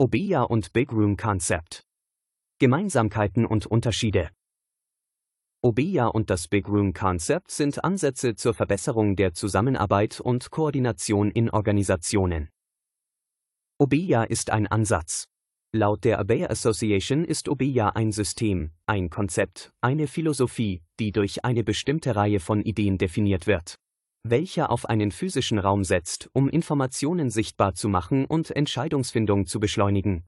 Obeya und Big Room Concept. Gemeinsamkeiten und Unterschiede. Obeya und das Big Room Concept sind Ansätze zur Verbesserung der Zusammenarbeit und Koordination in Organisationen. Obeya ist ein Ansatz. Laut der Abeya Association ist Obeya ein System, ein Konzept, eine Philosophie, die durch eine bestimmte Reihe von Ideen definiert wird welcher auf einen physischen Raum setzt, um Informationen sichtbar zu machen und Entscheidungsfindung zu beschleunigen.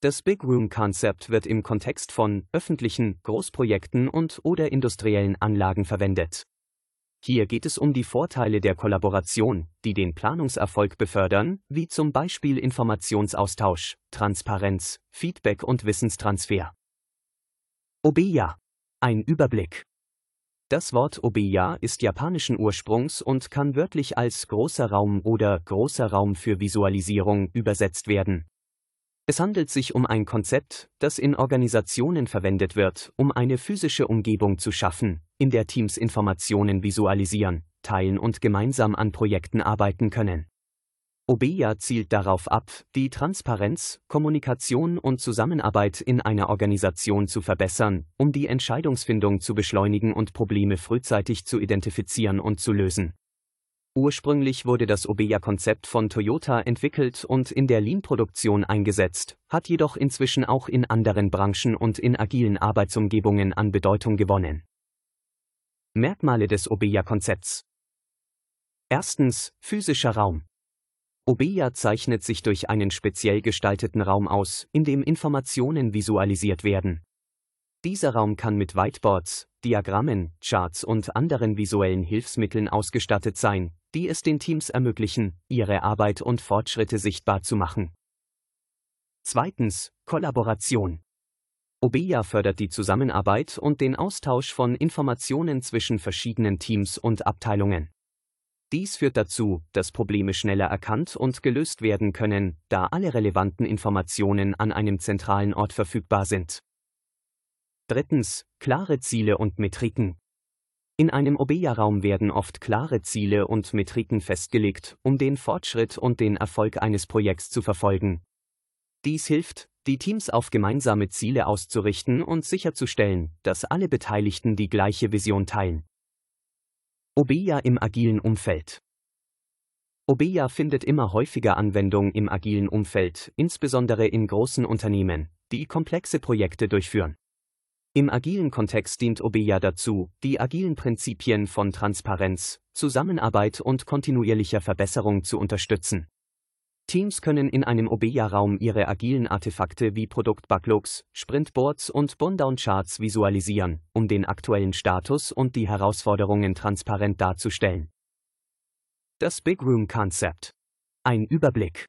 Das Big Room Concept wird im Kontext von öffentlichen Großprojekten und oder industriellen Anlagen verwendet. Hier geht es um die Vorteile der Kollaboration, die den Planungserfolg befördern, wie zum Beispiel Informationsaustausch, Transparenz, Feedback und Wissenstransfer. Obeya. Ein Überblick. Das Wort Obeya ist japanischen Ursprungs und kann wörtlich als großer Raum oder großer Raum für Visualisierung übersetzt werden. Es handelt sich um ein Konzept, das in Organisationen verwendet wird, um eine physische Umgebung zu schaffen, in der Teams Informationen visualisieren, teilen und gemeinsam an Projekten arbeiten können. Obeya zielt darauf ab, die Transparenz, Kommunikation und Zusammenarbeit in einer Organisation zu verbessern, um die Entscheidungsfindung zu beschleunigen und Probleme frühzeitig zu identifizieren und zu lösen. Ursprünglich wurde das Obeya-Konzept von Toyota entwickelt und in der Lean-Produktion eingesetzt, hat jedoch inzwischen auch in anderen Branchen und in agilen Arbeitsumgebungen an Bedeutung gewonnen. Merkmale des Obeya-Konzepts Erstens, physischer Raum. Obeya zeichnet sich durch einen speziell gestalteten Raum aus, in dem Informationen visualisiert werden. Dieser Raum kann mit Whiteboards, Diagrammen, Charts und anderen visuellen Hilfsmitteln ausgestattet sein, die es den Teams ermöglichen, ihre Arbeit und Fortschritte sichtbar zu machen. Zweitens, Kollaboration. Obeya fördert die Zusammenarbeit und den Austausch von Informationen zwischen verschiedenen Teams und Abteilungen. Dies führt dazu, dass Probleme schneller erkannt und gelöst werden können, da alle relevanten Informationen an einem zentralen Ort verfügbar sind. Drittens, klare Ziele und Metriken. In einem Obeya-Raum werden oft klare Ziele und Metriken festgelegt, um den Fortschritt und den Erfolg eines Projekts zu verfolgen. Dies hilft, die Teams auf gemeinsame Ziele auszurichten und sicherzustellen, dass alle Beteiligten die gleiche Vision teilen. Obeya im agilen Umfeld. Obeya findet immer häufiger Anwendung im agilen Umfeld, insbesondere in großen Unternehmen, die komplexe Projekte durchführen. Im agilen Kontext dient Obeya dazu, die agilen Prinzipien von Transparenz, Zusammenarbeit und kontinuierlicher Verbesserung zu unterstützen. Teams können in einem Obeya-Raum ihre agilen Artefakte wie Produkt-Backlogs, Sprintboards und Bundown-Charts visualisieren, um den aktuellen Status und die Herausforderungen transparent darzustellen. Das Big Room Concept. Ein Überblick.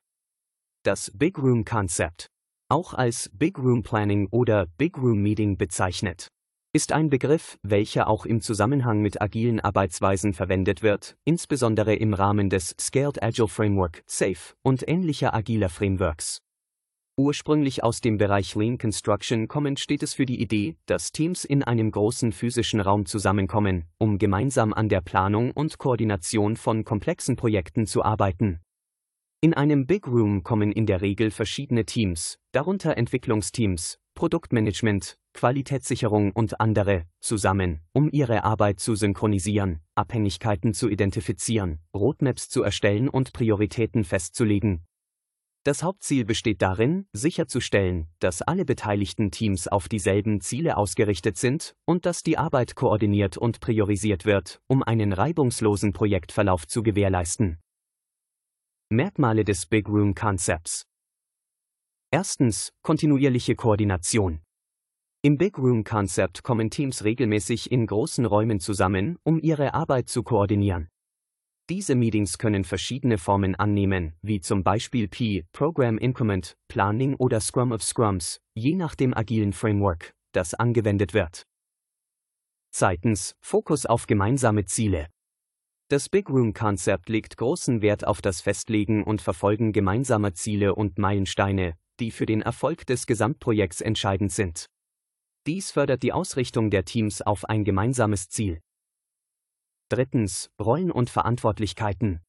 Das Big Room Concept, auch als Big Room Planning oder Big Room Meeting bezeichnet, ist ein Begriff, welcher auch im Zusammenhang mit agilen Arbeitsweisen verwendet wird, insbesondere im Rahmen des Scaled Agile Framework SAFe und ähnlicher agiler Frameworks. Ursprünglich aus dem Bereich Lean Construction kommend steht es für die Idee, dass Teams in einem großen physischen Raum zusammenkommen, um gemeinsam an der Planung und Koordination von komplexen Projekten zu arbeiten. In einem Big Room kommen in der Regel verschiedene Teams, darunter Entwicklungsteams, Produktmanagement, Qualitätssicherung und andere, zusammen, um ihre Arbeit zu synchronisieren, Abhängigkeiten zu identifizieren, Roadmaps zu erstellen und Prioritäten festzulegen. Das Hauptziel besteht darin, sicherzustellen, dass alle beteiligten Teams auf dieselben Ziele ausgerichtet sind und dass die Arbeit koordiniert und priorisiert wird, um einen reibungslosen Projektverlauf zu gewährleisten. Merkmale des Big Room Concepts Erstens, kontinuierliche Koordination. Im Big Room Concept kommen Teams regelmäßig in großen Räumen zusammen, um ihre Arbeit zu koordinieren. Diese Meetings können verschiedene Formen annehmen, wie zum Beispiel P, Program Increment, Planning oder Scrum of Scrums, je nach dem agilen Framework, das angewendet wird. Zweitens, Fokus auf gemeinsame Ziele. Das Big Room Concept legt großen Wert auf das Festlegen und Verfolgen gemeinsamer Ziele und Meilensteine, die für den Erfolg des Gesamtprojekts entscheidend sind. Dies fördert die Ausrichtung der Teams auf ein gemeinsames Ziel. Drittens, Rollen und Verantwortlichkeiten.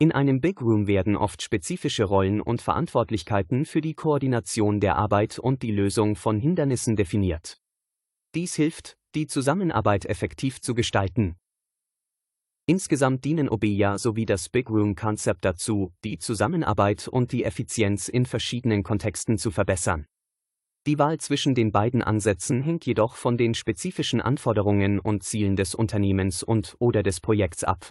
In einem Big Room werden oft spezifische Rollen und Verantwortlichkeiten für die Koordination der Arbeit und die Lösung von Hindernissen definiert. Dies hilft, die Zusammenarbeit effektiv zu gestalten. Insgesamt dienen OBEA sowie das Big Room Konzept dazu, die Zusammenarbeit und die Effizienz in verschiedenen Kontexten zu verbessern. Die Wahl zwischen den beiden Ansätzen hängt jedoch von den spezifischen Anforderungen und Zielen des Unternehmens und oder des Projekts ab.